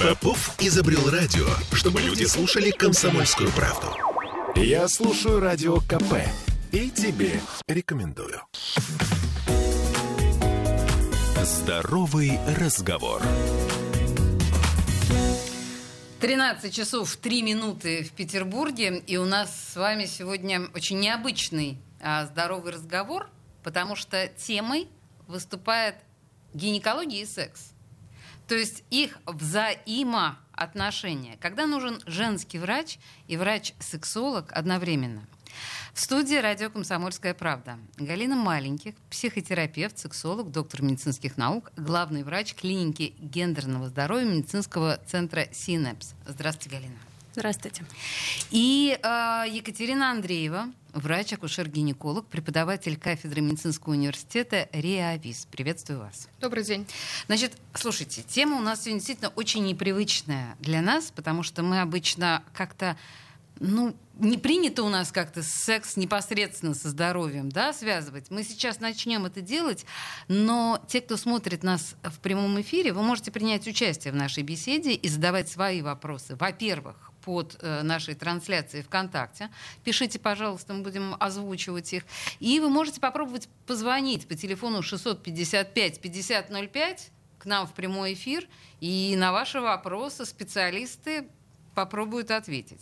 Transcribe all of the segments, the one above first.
Попов изобрел радио, чтобы люди слушали комсомольскую правду. Я слушаю радио КП и тебе рекомендую. Здоровый разговор. 13 часов 3 минуты в Петербурге, и у нас с вами сегодня очень необычный а, здоровый разговор, потому что темой выступает гинекология и секс. То есть их взаимоотношения. Когда нужен женский врач и врач-сексолог одновременно – в студии радио «Комсомольская правда». Галина Маленьких, психотерапевт, сексолог, доктор медицинских наук, главный врач клиники гендерного здоровья медицинского центра «Синепс». Здравствуйте, Галина. Здравствуйте. И э, Екатерина Андреева, врач-акушер-гинеколог, преподаватель кафедры медицинского университета РИАВИС. Приветствую вас. Добрый день. Значит, слушайте, тема у нас сегодня действительно очень непривычная для нас, потому что мы обычно как-то ну, не принято у нас как-то секс непосредственно со здоровьем, да, связывать. Мы сейчас начнем это делать, но те, кто смотрит нас в прямом эфире, вы можете принять участие в нашей беседе и задавать свои вопросы. Во-первых, под э, нашей трансляцией ВКонтакте. Пишите, пожалуйста, мы будем озвучивать их. И вы можете попробовать позвонить по телефону 655-5005 к нам в прямой эфир, и на ваши вопросы специалисты попробуют ответить.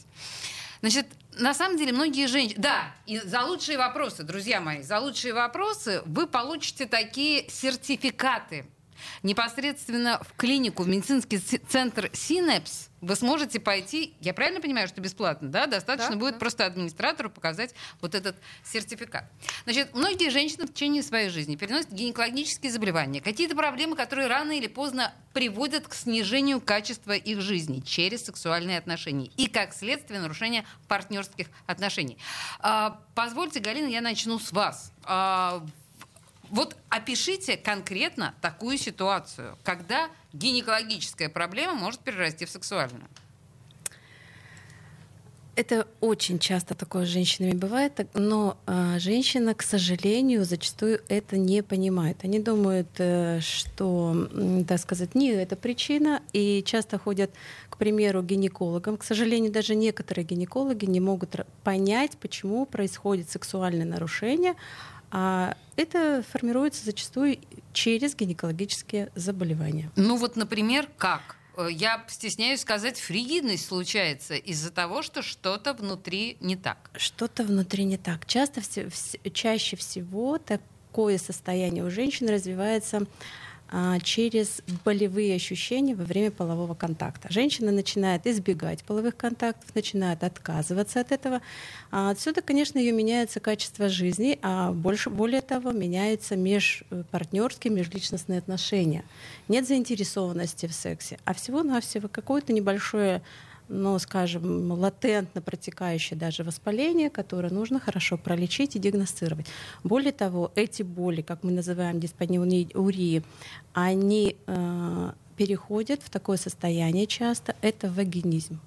Значит, на самом деле многие женщины... Да, и за лучшие вопросы, друзья мои, за лучшие вопросы вы получите такие сертификаты непосредственно в клинику, в медицинский центр Синепс вы сможете пойти, я правильно понимаю, что бесплатно, да? Достаточно да, будет да. просто администратору показать вот этот сертификат. Значит, многие женщины в течение своей жизни переносят гинекологические заболевания, какие-то проблемы, которые рано или поздно приводят к снижению качества их жизни через сексуальные отношения и, как следствие, нарушения партнерских отношений. А, позвольте, Галина, я начну с вас. А, вот опишите конкретно такую ситуацию, когда гинекологическая проблема может перерасти в сексуальную. Это очень часто такое с женщинами бывает, но э, женщина, к сожалению, зачастую это не понимает. Они думают, э, что, так сказать, не это причина, и часто ходят, к примеру, гинекологам. К сожалению, даже некоторые гинекологи не могут понять, почему происходит сексуальное нарушение, а это формируется зачастую через гинекологические заболевания. Ну вот, например, как? Э, я стесняюсь сказать, фригидность случается из-за того, что что-то внутри не так. Что-то внутри не так. Часто, чаще всего такое состояние у женщин развивается через болевые ощущения во время полового контакта. Женщина начинает избегать половых контактов, начинает отказываться от этого. А отсюда, конечно, ее меняется качество жизни, а больше, более того, меняются межпартнерские, межличностные отношения. Нет заинтересованности в сексе, а всего-навсего какое-то небольшое ну, скажем, латентно протекающее даже воспаление, которое нужно хорошо пролечить и диагностировать. Более того, эти боли, как мы называем диспониурии, они э, переходят в такое состояние часто, это вагинизм.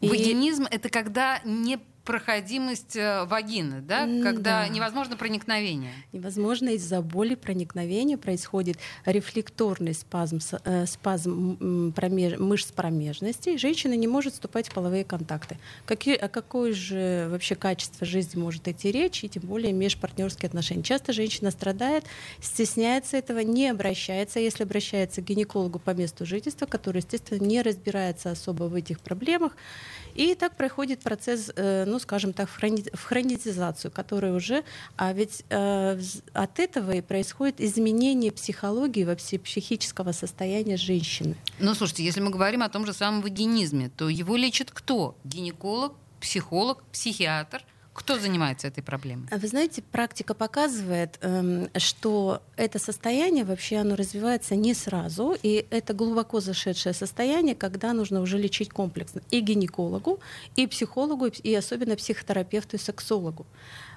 Вагинизм — это когда не проходимость э, вагины, да, когда да. невозможно проникновение. Невозможно из-за боли проникновения происходит рефлекторный спазм, э, спазм промеж, мышц промежности, и женщина не может вступать в половые контакты. Какие, о какое же вообще качество жизни может идти речь, и тем более межпартнерские отношения. Часто женщина страдает, стесняется этого, не обращается, если обращается к гинекологу по месту жительства, который, естественно, не разбирается особо в этих проблемах, и так проходит процесс, э, ну, скажем так, в, хрони, в хронизацию, который уже... А ведь э, от этого и происходит изменение психологии, вообще психического состояния женщины. Ну, слушайте, если мы говорим о том же самом вагинизме, то его лечит кто? Гинеколог, психолог, психиатр? Кто занимается этой проблемой? Вы знаете, практика показывает, эм, что это состояние вообще оно развивается не сразу, и это глубоко зашедшее состояние, когда нужно уже лечить комплексно и гинекологу, и психологу, и особенно психотерапевту и сексологу.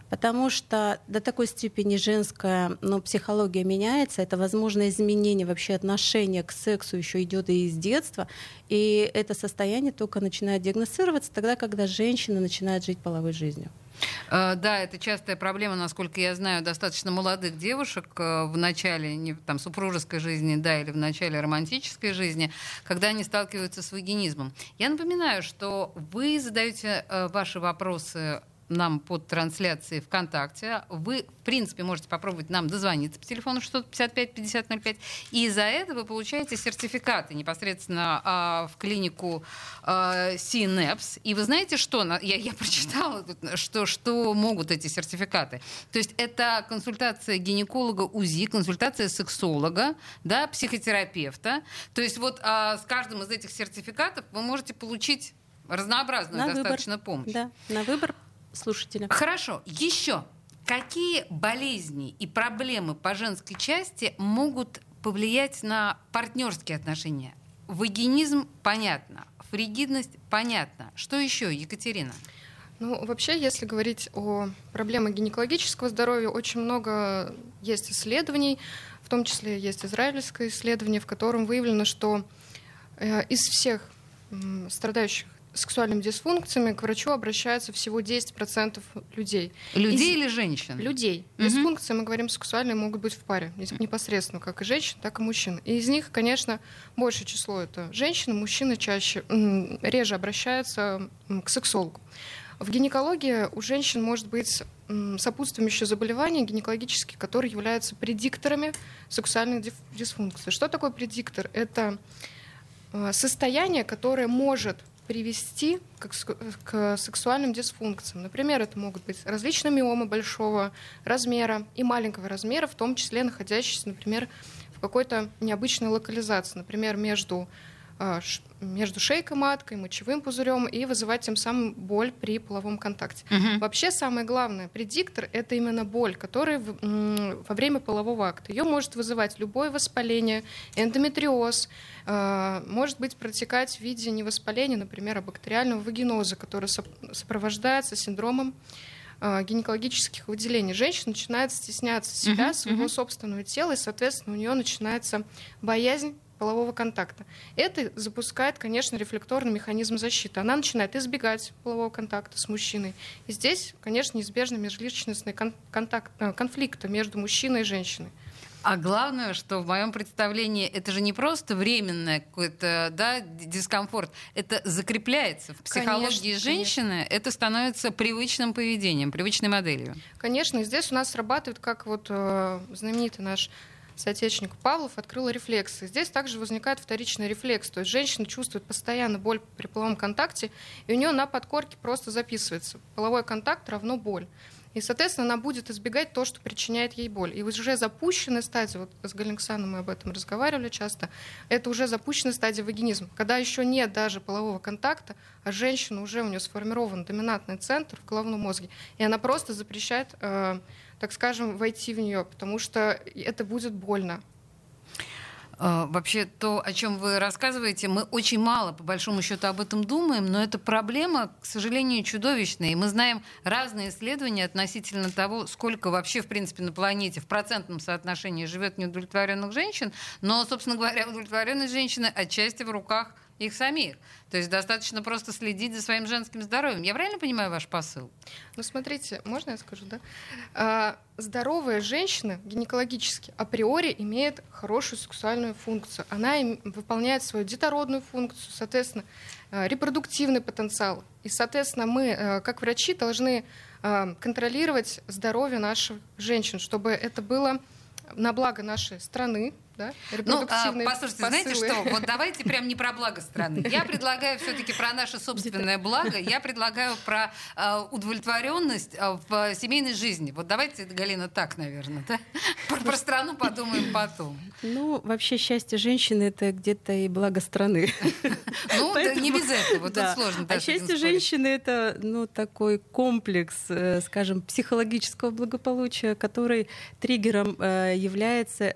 Потому что до такой степени женская ну, психология меняется, это возможно изменение вообще отношения к сексу еще идет и из детства, и это состояние только начинает диагностироваться тогда, когда женщина начинает жить половой жизнью. Э, да, это частая проблема, насколько я знаю, достаточно молодых девушек э, в начале не, там, супружеской жизни, да, или в начале романтической жизни, когда они сталкиваются с вагинизмом. Я напоминаю, что вы задаете э, ваши вопросы нам под трансляцией ВКонтакте. Вы, в принципе, можете попробовать нам дозвониться по телефону 655 5005. И за это вы получаете сертификаты непосредственно а, в клинику а, Синепс. И вы знаете, что? Я, я прочитала, что, что могут эти сертификаты. То есть это консультация гинеколога УЗИ, консультация сексолога, да, психотерапевта. То есть вот а, с каждым из этих сертификатов вы можете получить разнообразную на достаточно выбор. помощь. Да, на выбор слушателя. Хорошо. Еще. Какие болезни и проблемы по женской части могут повлиять на партнерские отношения? Вагинизм понятно, фригидность понятно. Что еще, Екатерина? Ну, вообще, если говорить о проблемах гинекологического здоровья, очень много есть исследований, в том числе есть израильское исследование, в котором выявлено, что э, из всех страдающих сексуальными дисфункциями к врачу обращаются всего 10% людей. Людей Из... или женщин? Людей. Угу. Дисфункции, мы говорим, сексуальные могут быть в паре, непосредственно, как и женщин, так и мужчин. И из них, конечно, большее число это женщины, мужчины чаще, реже обращаются к сексологу. В гинекологии у женщин может быть сопутствующие заболевания гинекологические, которые являются предикторами сексуальных дисфункций. Что такое предиктор? Это э, состояние, которое может привести к, к сексуальным дисфункциям. Например, это могут быть различные миомы большого размера и маленького размера, в том числе находящиеся, например, в какой-то необычной локализации, например, между между шейкой маткой, мочевым пузырем и вызывать тем самым боль при половом контакте. Угу. Вообще самое главное, предиктор — это именно боль, которая во время полового акта. Ее может вызывать любое воспаление, эндометриоз, а, может быть протекать в виде не воспаления, например, а бактериального вагиноза, который сопровождается синдромом а, гинекологических выделений. Женщина начинает стесняться себя, uh-huh, своего uh-huh. собственного тела, и, соответственно, у нее начинается боязнь полового контакта. Это запускает, конечно, рефлекторный механизм защиты. Она начинает избегать полового контакта с мужчиной. И здесь, конечно, неизбежны межличностные контакт, э, конфликты между мужчиной и женщиной. А главное, что в моем представлении это же не просто временный какой-то да, дискомфорт, это закрепляется в психологии конечно, женщины, конечно. это становится привычным поведением, привычной моделью. Конечно, и здесь у нас срабатывает, как вот э, знаменитый наш соотечественник Павлов открыл рефлексы. Здесь также возникает вторичный рефлекс. То есть женщина чувствует постоянно боль при половом контакте, и у нее на подкорке просто записывается. Половой контакт равно боль. И, соответственно, она будет избегать то, что причиняет ей боль. И уже запущенная стадия, вот с Галинксаном мы об этом разговаривали часто, это уже запущенная стадия вагинизма, когда еще нет даже полового контакта, а женщина уже у нее сформирован доминантный центр в головном мозге, и она просто запрещает э, так скажем, войти в нее, потому что это будет больно. А, вообще, то, о чем вы рассказываете, мы очень мало, по большому счету, об этом думаем, но эта проблема, к сожалению, чудовищная. И мы знаем разные исследования относительно того, сколько вообще, в принципе, на планете в процентном соотношении живет неудовлетворенных женщин. Но, собственно говоря, удовлетворенные женщины отчасти в руках их самих. То есть достаточно просто следить за своим женским здоровьем. Я правильно понимаю ваш посыл? Ну, смотрите, можно я скажу, да? А, здоровая женщина гинекологически априори имеет хорошую сексуальную функцию. Она им, выполняет свою детородную функцию, соответственно, а, репродуктивный потенциал. И, соответственно, мы, а, как врачи, должны а, контролировать здоровье наших женщин, чтобы это было на благо нашей страны, да? Ну, а, послушайте, посылы. знаете что, вот давайте прям не про благо страны. Я предлагаю все-таки про наше собственное благо. Я предлагаю про э, удовлетворенность э, в семейной жизни. Вот давайте, Галина, так, наверное, да? Про, про страну подумаем потом. Ну, вообще счастье женщины это где-то и благо страны. Ну, Поэтому, не без этого, да. тут сложно. А счастье женщины это ну, такой комплекс, э, скажем, психологического благополучия, который триггером э, является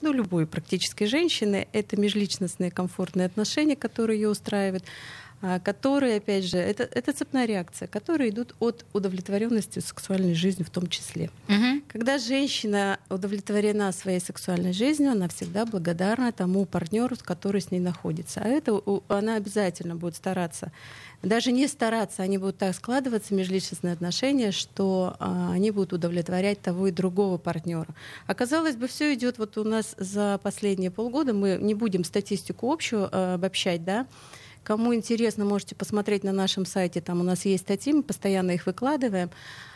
ну, любой практически женщины, это межличностные комфортные отношения, которые ее устраивают. а, которые, опять же, это, это цепная реакция, которые идут от удовлетворенности сексуальной жизнью в том числе. Угу. Когда женщина удовлетворена своей сексуальной жизнью, она всегда благодарна тому партнеру, который с ней находится. А это она обязательно будет стараться даже не стараться, они будут так складываться, межличностные отношения, что а, они будут удовлетворять того и другого партнера. Оказалось бы, все идет вот у нас за последние полгода, мы не будем статистику общую а, обобщать, да, Кому интересно, можете посмотреть на нашем сайте, там у нас есть статьи, мы постоянно их выкладываем.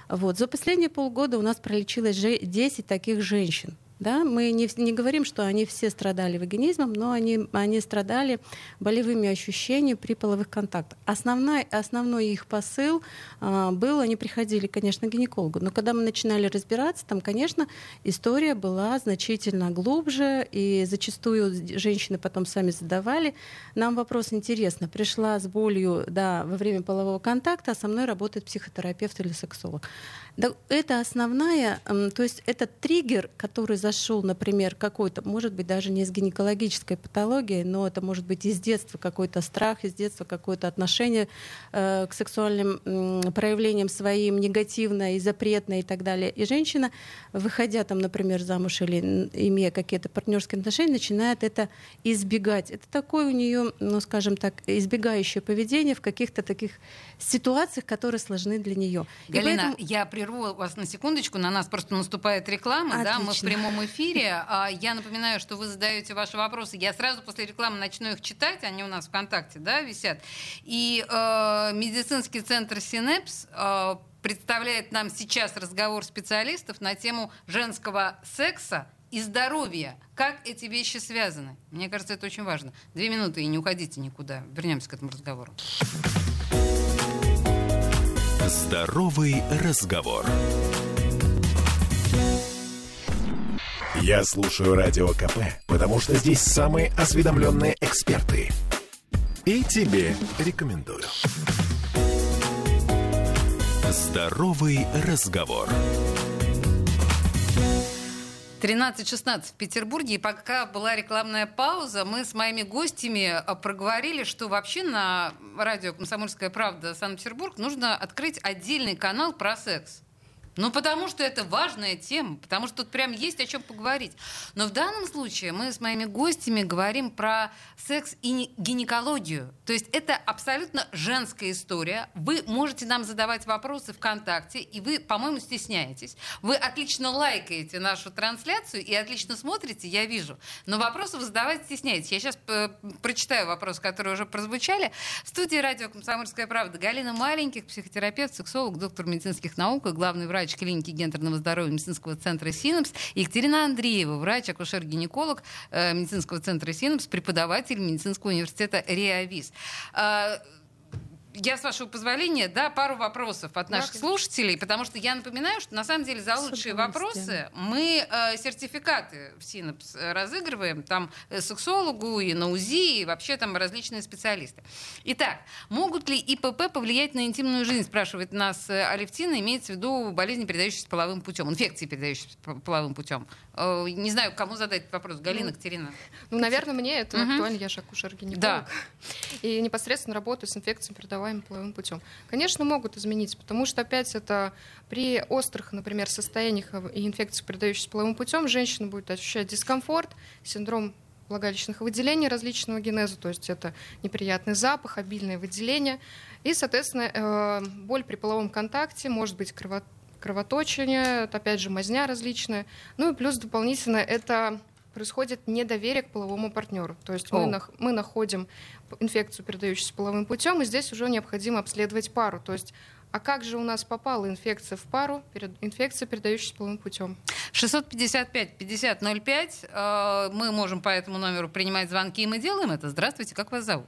Вот. За последние полгода у нас пролечилось 10 таких женщин. Да? Мы не, не говорим, что они все страдали вагинизмом, но они, они страдали болевыми ощущениями при половых контактах. Основной, основной их посыл а, был, они приходили, конечно, к гинекологу, но когда мы начинали разбираться, там, конечно, история была значительно глубже, и зачастую женщины потом сами задавали. Нам вопрос интересно, пришла с болью да, во время полового контакта, а со мной работает психотерапевт или сексолог. Да, это основная, то есть это триггер, который зашел, например, какой-то, может быть, даже не из гинекологической патологии, но это может быть из детства какой-то страх, из детства какое-то отношение э, к сексуальным э, проявлениям своим негативное и запретное и так далее. И женщина, выходя там, например, замуж или имея какие-то партнерские отношения, начинает это избегать. Это такое у нее, ну, скажем так, избегающее поведение в каких-то таких ситуациях, которые сложны для нее. Галина, поэтому... я прерву вас на секундочку, на нас просто наступает реклама, Отлично. да, мы в прямом эфире. А, я напоминаю, что вы задаете ваши вопросы. Я сразу после рекламы начну их читать, они у нас ВКонтакте, да, висят. И э, медицинский центр Синепс э, представляет нам сейчас разговор специалистов на тему женского секса и здоровья. Как эти вещи связаны? Мне кажется, это очень важно. Две минуты и не уходите никуда. Вернемся к этому разговору. Здоровый разговор. Я слушаю радио КП, потому что здесь самые осведомленные эксперты. И тебе рекомендую. Здоровый разговор. 13.16 в Петербурге. И пока была рекламная пауза, мы с моими гостями а, проговорили, что вообще на радио «Комсомольская правда» Санкт-Петербург нужно открыть отдельный канал про секс. Ну, потому что это важная тема, потому что тут прям есть о чем поговорить. Но в данном случае мы с моими гостями говорим про секс и гинекологию. То есть это абсолютно женская история. Вы можете нам задавать вопросы ВКонтакте, и вы, по-моему, стесняетесь. Вы отлично лайкаете нашу трансляцию и отлично смотрите, я вижу. Но вопросы вы задавать стесняетесь. Я сейчас э, прочитаю вопросы, которые уже прозвучали. В студии радио «Комсомольская правда» Галина Маленьких, психотерапевт, сексолог, доктор медицинских наук и главный врач врач клиники гендерного здоровья медицинского центра «Синапс», Екатерина Андреева, врач, акушер-гинеколог э, медицинского центра «Синапс», преподаватель медицинского университета «Реавис» я, с вашего позволения, да, пару вопросов от наших да, слушателей, потому что я напоминаю, что на самом деле за лучшие вопросы мы э, сертификаты в Синапс разыгрываем, там э, сексологу и на УЗИ, и вообще там различные специалисты. Итак, могут ли ИПП повлиять на интимную жизнь, спрашивает нас э, Алевтина, имеется в виду болезни, передающиеся половым путем, инфекции, передающиеся половым путем. Э, не знаю, кому задать этот вопрос, Галина, ну, Катерина. Ну, наверное, мне это угу. актуально, я же акушер-гинеколог. Да. И непосредственно работаю с инфекциями, передаваемыми передаваемым половым путем. Конечно, могут измениться, потому что опять это при острых, например, состояниях и инфекциях, передающихся половым путем, женщина будет ощущать дискомфорт, синдром влагалищных выделений различного генеза, то есть это неприятный запах, обильное выделение, и, соответственно, э, боль при половом контакте, может быть крово кровоточение, опять же, мазня различная. Ну и плюс дополнительно это происходит недоверие к половому партнеру. То есть мы, нах- мы находим инфекцию, передающуюся половым путем, и здесь уже необходимо обследовать пару. То есть а как же у нас попала инфекция в пару, инфекция, передающаяся половым путем? 655-5005. Э, мы можем по этому номеру принимать звонки, и мы делаем это. Здравствуйте, как вас зовут?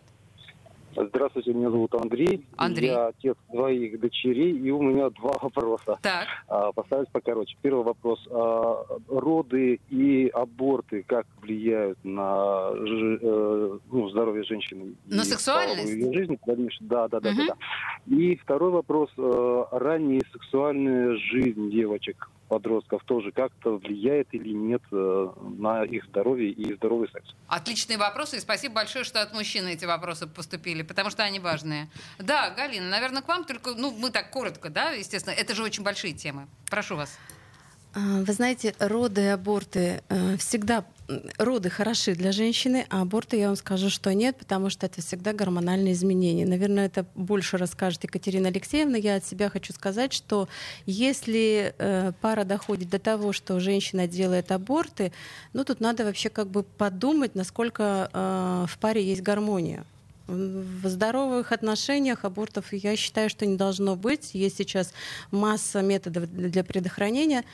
Здравствуйте, меня зовут Андрей. Андрей. Я отец двоих дочерей, и у меня два вопроса. Так. А, поставить покороче. Первый вопрос. А, роды и аборты как влияют на э, ну, здоровье женщины? На сексуальность? Ее жизнь, конечно. Да, да, да, угу. да, да. И второй вопрос. А, ранняя сексуальная жизнь девочек подростков тоже как-то влияет или нет э, на их здоровье и здоровый секс? Отличные вопросы, и спасибо большое, что от мужчин эти вопросы поступили, потому что они важные. Да, Галина, наверное, к вам только, ну, мы так коротко, да, естественно, это же очень большие темы. Прошу вас. А, вы знаете, роды и аборты э, всегда роды хороши для женщины, а аборты, я вам скажу, что нет, потому что это всегда гормональные изменения. Наверное, это больше расскажет Екатерина Алексеевна. Я от себя хочу сказать, что если э, пара доходит до того, что женщина делает аборты, ну тут надо вообще как бы подумать, насколько э, в паре есть гармония. В здоровых отношениях абортов, я считаю, что не должно быть. Есть сейчас масса методов для предохранения.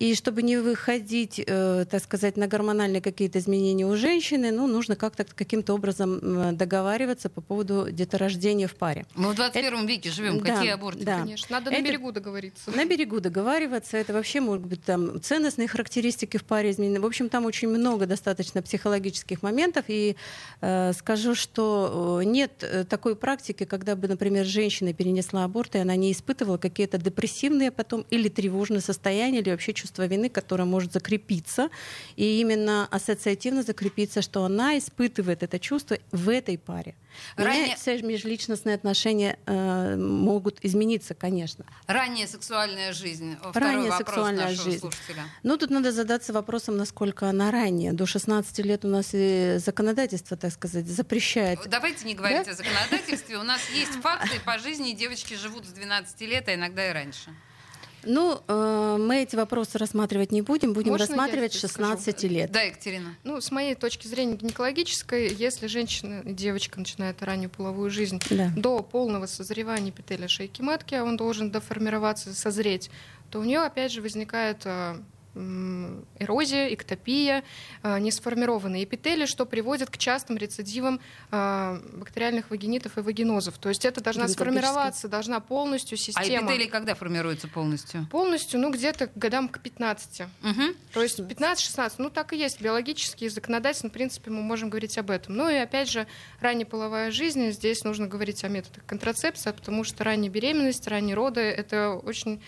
И чтобы не выходить, э, так сказать, на гормональные какие-то изменения у женщины, ну, нужно как-то каким-то образом договариваться по поводу деторождения в паре. Мы в 21 это... веке живем. Да, Какие аборты? Да. Конечно, надо это... на берегу договориться. На берегу договариваться. Это вообще, может быть, там ценностные характеристики в паре изменены. В общем, там очень много достаточно психологических моментов. И э, скажу, что э, нет э, такой практики, когда бы, например, женщина перенесла аборт, и она не испытывала какие-то депрессивные потом или тревожные состояния, или вообще чувства чувство вины, которое может закрепиться, и именно ассоциативно закрепиться, что она испытывает это чувство в этой паре. Ранее... Все межличностные отношения э, могут измениться, конечно. Ранняя сексуальная жизнь. Второй Ранняя сексуальная жизнь. Слушателя. Ну, тут надо задаться вопросом, насколько она ранняя. До 16 лет у нас и законодательство, так сказать, запрещает. Давайте не говорить да? о законодательстве. У нас есть факты по жизни. Девочки живут с 12 лет, а иногда и раньше. Ну, э, мы эти вопросы рассматривать не будем, будем Можно рассматривать 16 скажу? лет. Да, Екатерина. Ну, с моей точки зрения гинекологической, если женщина, девочка начинает раннюю половую жизнь да. до полного созревания эпителия шейки матки, а он должен доформироваться, созреть, то у нее опять же возникает э, эрозия, эктопия, а, несформированные эпители, что приводит к частым рецидивам а, бактериальных вагинитов и вагинозов. То есть это должна сформироваться, должна полностью а система. А эпители когда формируются полностью? Полностью, ну где-то к годам к 15. Угу. То есть 15-16, ну так и есть. Биологически и законодательно, в принципе, мы можем говорить об этом. Ну и опять же, ранняя половая жизнь, здесь нужно говорить о методах контрацепции, потому что ранняя беременность, ранние роды — это очень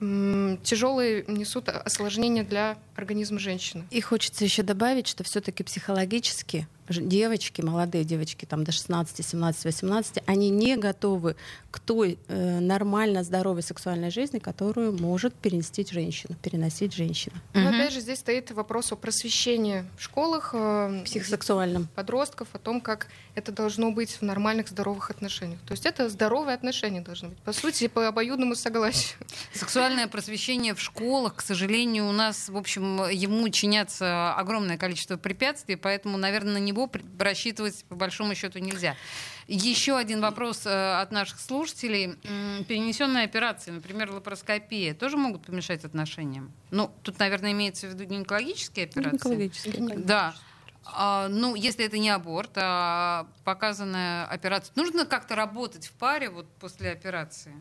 тяжелые несут осложнения для организма женщины. И хочется еще добавить, что все-таки психологически девочки, молодые девочки, там до 16, 17, 18, они не готовы к той э, нормально здоровой сексуальной жизни, которую может перенести женщина, переносить женщина. Но опять же здесь стоит вопрос о просвещении в школах э, психосексуальном подростков, о том, как это должно быть в нормальных здоровых отношениях. То есть это здоровые отношения должны быть, по сути, по обоюдному согласию. Сексуальное просвещение в школах, к сожалению, у нас, в общем, ему чинятся огромное количество препятствий, поэтому, наверное, на него рассчитывать по большому счету нельзя. Еще один вопрос э, от наших слушателей. Перенесенные операции, например, лапароскопия, тоже могут помешать отношениям? Ну, тут, наверное, имеется в виду гинекологические операции. Гинекологические, Да. А, ну, если это не аборт, а показанная операция, нужно как-то работать в паре вот после операции?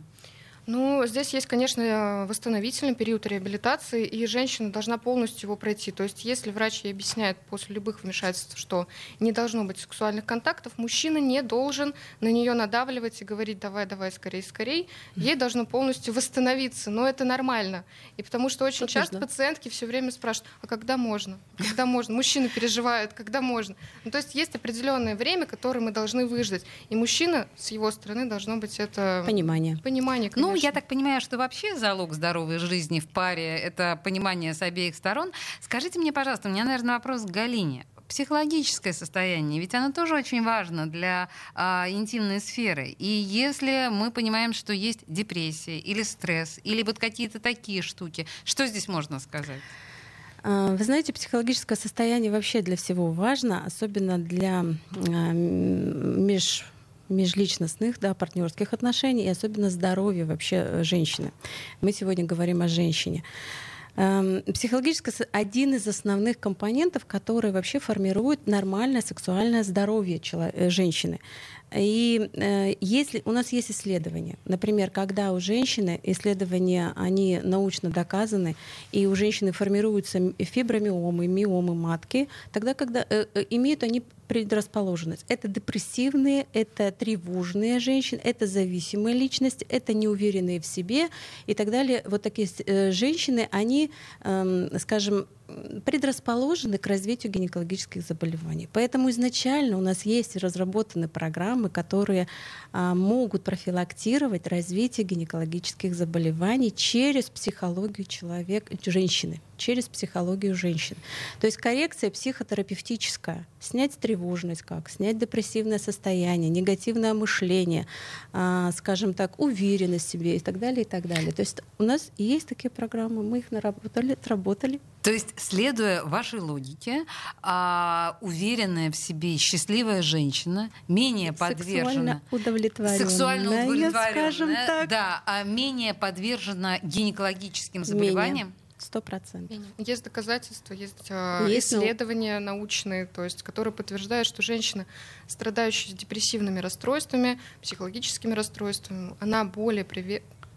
Ну, здесь есть, конечно, восстановительный период реабилитации, и женщина должна полностью его пройти. То есть, если врач ей объясняет после любых вмешательств, что не должно быть сексуальных контактов, мужчина не должен на нее надавливать и говорить «давай, давай, скорей, скорей». Ей должно полностью восстановиться, но это нормально. И потому что очень Конечно. часто пациентки все время спрашивают, а когда можно? Когда можно? Мужчины переживают, когда можно? Ну, то есть есть определенное время, которое мы должны выждать. И мужчина с его стороны должно быть это... Понимание. Понимание, конечно. Ну, ну, я так понимаю, что вообще залог здоровой жизни в паре — это понимание с обеих сторон. Скажите мне, пожалуйста, у меня, наверное, вопрос к Галине психологическое состояние, ведь оно тоже очень важно для а, интимной сферы. И если мы понимаем, что есть депрессия или стресс, или вот какие-то такие штуки, что здесь можно сказать? А, вы знаете, психологическое состояние вообще для всего важно, особенно для а, меж межличностных, да, партнерских отношений и особенно здоровья вообще э, женщины. Мы сегодня говорим о женщине. Эм, психологическое один из основных компонентов, который вообще формирует нормальное сексуальное здоровье человека, женщины. И э, если у нас есть исследования, например, когда у женщины исследования, они научно доказаны, и у женщины формируются фибромиомы, миомы матки, тогда, когда э, э, имеют они предрасположенность. Это депрессивные, это тревожные женщины, это зависимые личности, это неуверенные в себе и так далее. Вот такие э, женщины, они, э, скажем, предрасположены к развитию гинекологических заболеваний. Поэтому изначально у нас есть разработаны программы, которые а, могут профилактировать развитие гинекологических заболеваний через психологию человека, женщины через психологию женщин. То есть коррекция психотерапевтическая. Снять тревожность как, снять депрессивное состояние, негативное мышление, а, скажем так, уверенность в себе и так далее, и так далее. То есть у нас есть такие программы, мы их наработали, отработали. То есть, следуя вашей логике, а, уверенная в себе, счастливая женщина, менее подвержена... Сексуально удовлетворенная, сексуально удовлетворенная скажем так. Да, а менее подвержена гинекологическим заболеваниям? Менее. Сто процентов. Есть доказательства, есть, а, есть ну, исследования ну... научные, то есть, которые подтверждают, что женщина, страдающая депрессивными расстройствами, психологическими расстройствами, она более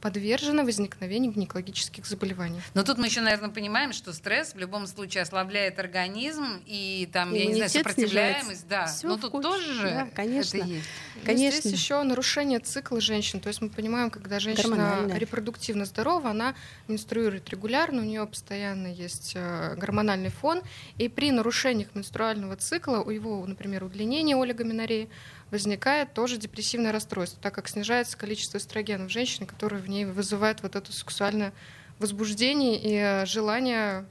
подвержена возникновению гинекологических заболеваний. Но тут мы еще, наверное, понимаем, что стресс в любом случае ослабляет организм и там, я не знаю, сопротивляемость, да. Всё Но тут тоже да, конечно. это есть. Конечно. Здесь еще нарушение цикла женщин. То есть мы понимаем, когда женщина репродуктивно здорова, она менструирует регулярно, у нее постоянно есть э, гормональный фон, и при нарушениях менструального цикла, у его, например, удлинения олигоменореи, возникает тоже депрессивное расстройство, так как снижается количество эстрогена в женщине, которое в ней вызывает вот это сексуальное возбуждение и э, желание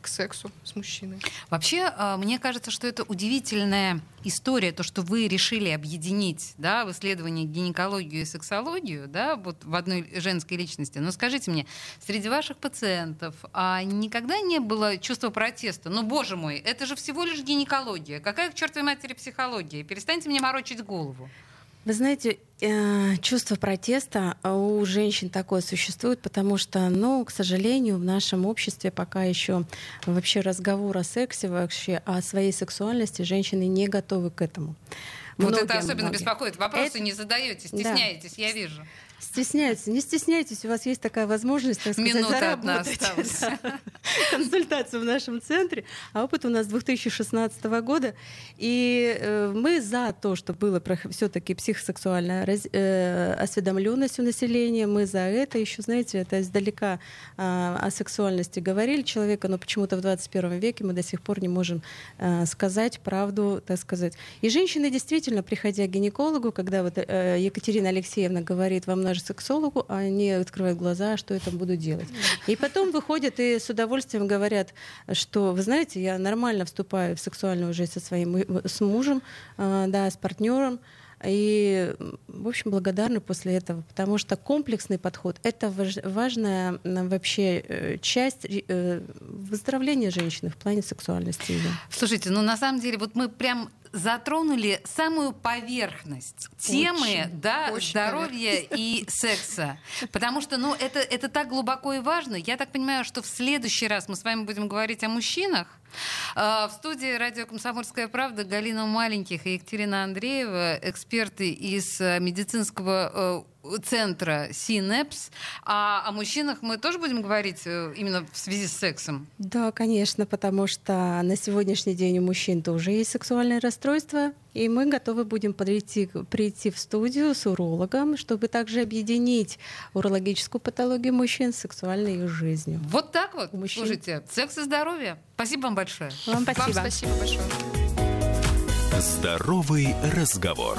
к сексу с мужчиной. Вообще, а, мне кажется, что это удивительная история, то, что вы решили объединить да, в исследовании гинекологию и сексологию да, вот в одной женской личности. Но скажите мне, среди ваших пациентов а никогда не было чувства протеста? Ну, боже мой, это же всего лишь гинекология. Какая к чертовой матери психология? Перестаньте мне морочить голову. Вы знаете, э, чувство протеста у женщин такое существует, потому что, ну, к сожалению, в нашем обществе пока еще вообще разговор о сексе, вообще о своей сексуальности женщины не готовы к этому. Вот многие, это особенно многие. беспокоит. Вопросы это... не задаете, стесняетесь, да. я вижу. Стесняются. Не стесняйтесь, у вас есть такая возможность, так сказать, Минута осталась. Да, консультацию в нашем центре. А опыт у нас 2016 года. И э, мы за то, что было все-таки психосексуальная раз, э, осведомленность у населения. Мы за это еще, знаете, это издалека э, о сексуальности говорили человека, но почему-то в 21 веке мы до сих пор не можем э, сказать правду, так сказать. И женщины действительно, приходя к гинекологу, когда вот э, Екатерина Алексеевна говорит, вам даже сексологу, а они открывают глаза, что я там буду делать. И потом выходят и с удовольствием говорят, что, вы знаете, я нормально вступаю в сексуальную жизнь со своим с мужем, а, да, с партнером. И, в общем, благодарны после этого, потому что комплексный подход — это важная вообще э, часть э, выздоровления женщины в плане сексуальности. Да. Слушайте, ну на самом деле вот мы прям затронули самую поверхность темы очень, да, очень здоровья и секса. Потому что ну, это, это так глубоко и важно. Я так понимаю, что в следующий раз мы с вами будем говорить о мужчинах. А, в студии радио «Комсомольская правда» Галина Маленьких и Екатерина Андреева, эксперты из э, медицинского э, центра Синепс. А о мужчинах мы тоже будем говорить э, именно в связи с сексом? Да, конечно, потому что на сегодняшний день у мужчин тоже есть сексуальное расстройство, и мы готовы будем прийти, прийти в студию с урологом, чтобы также объединить урологическую патологию мужчин с сексуальной их жизнью. Вот так вот. Мужчин. Слушайте, секс и здоровье. Спасибо вам большое. Вам спасибо. Вам спасибо большое. Здоровый разговор.